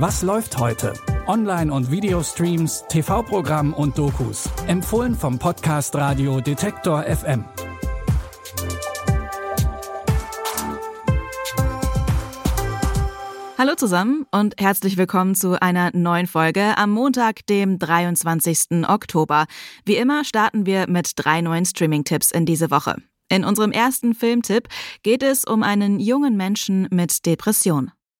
Was läuft heute? Online- und Videostreams, TV-Programm und Dokus. Empfohlen vom Podcast Radio Detektor FM. Hallo zusammen und herzlich willkommen zu einer neuen Folge am Montag, dem 23. Oktober. Wie immer starten wir mit drei neuen Streaming-Tipps in diese Woche. In unserem ersten Filmtipp geht es um einen jungen Menschen mit Depression.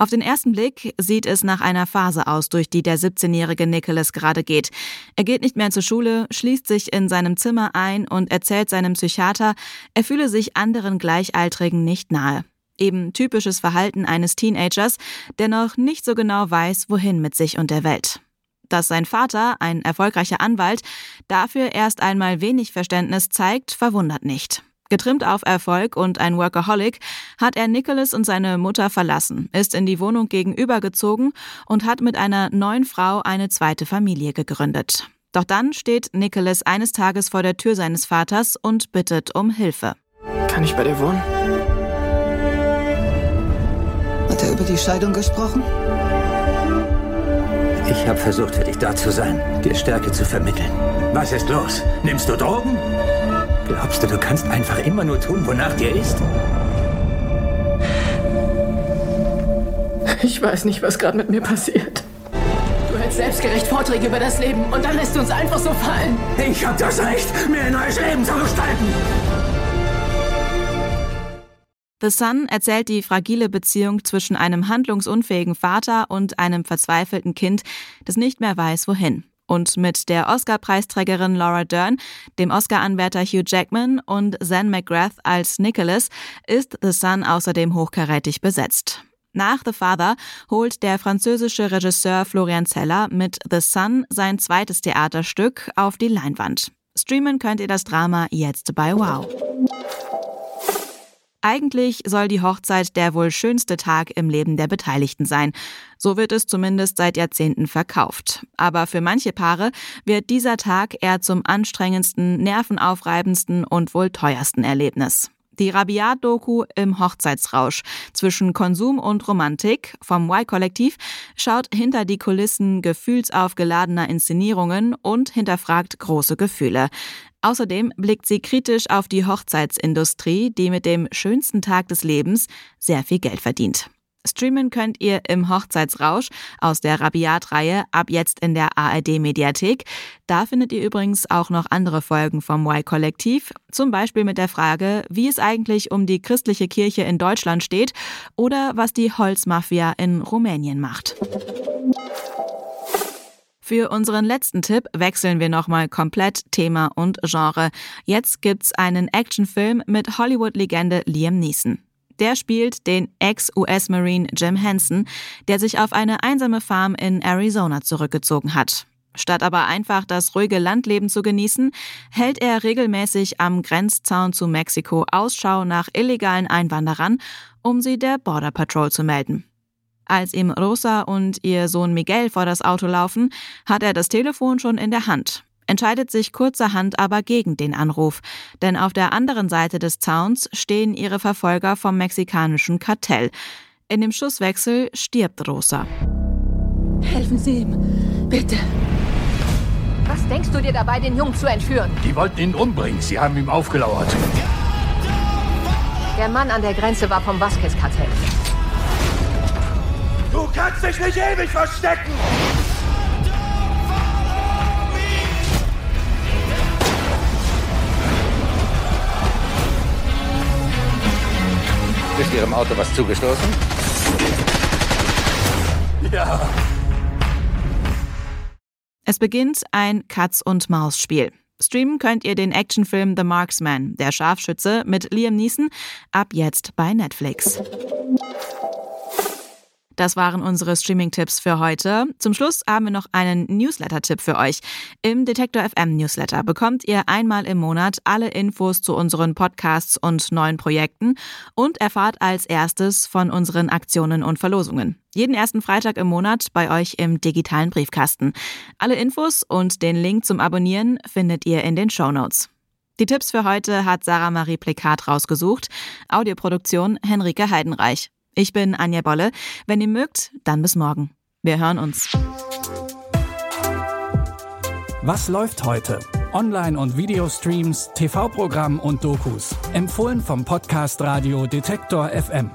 Auf den ersten Blick sieht es nach einer Phase aus, durch die der 17-jährige Nicholas gerade geht. Er geht nicht mehr zur Schule, schließt sich in seinem Zimmer ein und erzählt seinem Psychiater, er fühle sich anderen Gleichaltrigen nicht nahe. Eben typisches Verhalten eines Teenagers, der noch nicht so genau weiß, wohin mit sich und der Welt. Dass sein Vater, ein erfolgreicher Anwalt, dafür erst einmal wenig Verständnis zeigt, verwundert nicht. Getrimmt auf Erfolg und ein Workaholic hat er Nicholas und seine Mutter verlassen, ist in die Wohnung gegenübergezogen und hat mit einer neuen Frau eine zweite Familie gegründet. Doch dann steht Nicholas eines Tages vor der Tür seines Vaters und bittet um Hilfe. Kann ich bei dir wohnen? Hat er über die Scheidung gesprochen? Ich habe versucht, für dich da zu sein, dir Stärke zu vermitteln. Was ist los? Nimmst du Drogen? Glaubst du, du kannst einfach immer nur tun, wonach dir ist? Ich weiß nicht, was gerade mit mir passiert. Du hältst selbstgerecht Vorträge über das Leben und dann lässt du uns einfach so fallen. Ich hab das Recht, mir ein neues Leben zu gestalten. The Sun erzählt die fragile Beziehung zwischen einem handlungsunfähigen Vater und einem verzweifelten Kind, das nicht mehr weiß, wohin. Und mit der Oscar-Preisträgerin Laura Dern, dem Oscar-Anwärter Hugh Jackman und Zan McGrath als Nicholas ist The Sun außerdem hochkarätig besetzt. Nach The Father holt der französische Regisseur Florian Zeller mit The Sun sein zweites Theaterstück auf die Leinwand. Streamen könnt ihr das Drama jetzt bei Wow. Eigentlich soll die Hochzeit der wohl schönste Tag im Leben der Beteiligten sein. So wird es zumindest seit Jahrzehnten verkauft. Aber für manche Paare wird dieser Tag eher zum anstrengendsten, nervenaufreibendsten und wohl teuersten Erlebnis. Die Rabiat-Doku im Hochzeitsrausch zwischen Konsum und Romantik vom Y-Kollektiv schaut hinter die Kulissen gefühlsaufgeladener Inszenierungen und hinterfragt große Gefühle. Außerdem blickt sie kritisch auf die Hochzeitsindustrie, die mit dem schönsten Tag des Lebens sehr viel Geld verdient. Streamen könnt ihr im Hochzeitsrausch aus der Rabiat-Reihe ab jetzt in der ARD-Mediathek. Da findet ihr übrigens auch noch andere Folgen vom Y-Kollektiv, zum Beispiel mit der Frage, wie es eigentlich um die christliche Kirche in Deutschland steht oder was die Holzmafia in Rumänien macht. Für unseren letzten Tipp wechseln wir nochmal komplett Thema und Genre. Jetzt gibt's einen Actionfilm mit Hollywood-Legende Liam Neeson. Der spielt den Ex-US-Marine Jim Henson, der sich auf eine einsame Farm in Arizona zurückgezogen hat. Statt aber einfach das ruhige Landleben zu genießen, hält er regelmäßig am Grenzzaun zu Mexiko Ausschau nach illegalen Einwanderern, um sie der Border Patrol zu melden. Als ihm Rosa und ihr Sohn Miguel vor das Auto laufen, hat er das Telefon schon in der Hand entscheidet sich kurzerhand aber gegen den Anruf, denn auf der anderen Seite des Zauns stehen ihre Verfolger vom mexikanischen Kartell. In dem Schusswechsel stirbt Rosa. Helfen Sie ihm, bitte. Was denkst du dir dabei, den Jungen zu entführen? Die wollten ihn umbringen. Sie haben ihm aufgelauert. Der Mann an der Grenze war vom Vasquez-Kartell. Du kannst dich nicht ewig verstecken! Ihrem Auto was zugestoßen? Ja. Es beginnt ein Katz-und-Maus-Spiel. Streamen könnt ihr den Actionfilm The Marksman, der Scharfschütze, mit Liam Neeson ab jetzt bei Netflix. Das waren unsere Streaming-Tipps für heute. Zum Schluss haben wir noch einen Newsletter-Tipp für euch. Im Detektor FM Newsletter bekommt ihr einmal im Monat alle Infos zu unseren Podcasts und neuen Projekten und erfahrt als erstes von unseren Aktionen und Verlosungen. Jeden ersten Freitag im Monat bei euch im digitalen Briefkasten. Alle Infos und den Link zum Abonnieren findet ihr in den Show Notes. Die Tipps für heute hat Sarah Marie Plekat rausgesucht. Audioproduktion Henrike Heidenreich. Ich bin Anja Bolle. Wenn ihr mögt, dann bis morgen. Wir hören uns. Was läuft heute? Online- und Videostreams, TV-Programm und Dokus. Empfohlen vom Podcast Radio Detektor FM.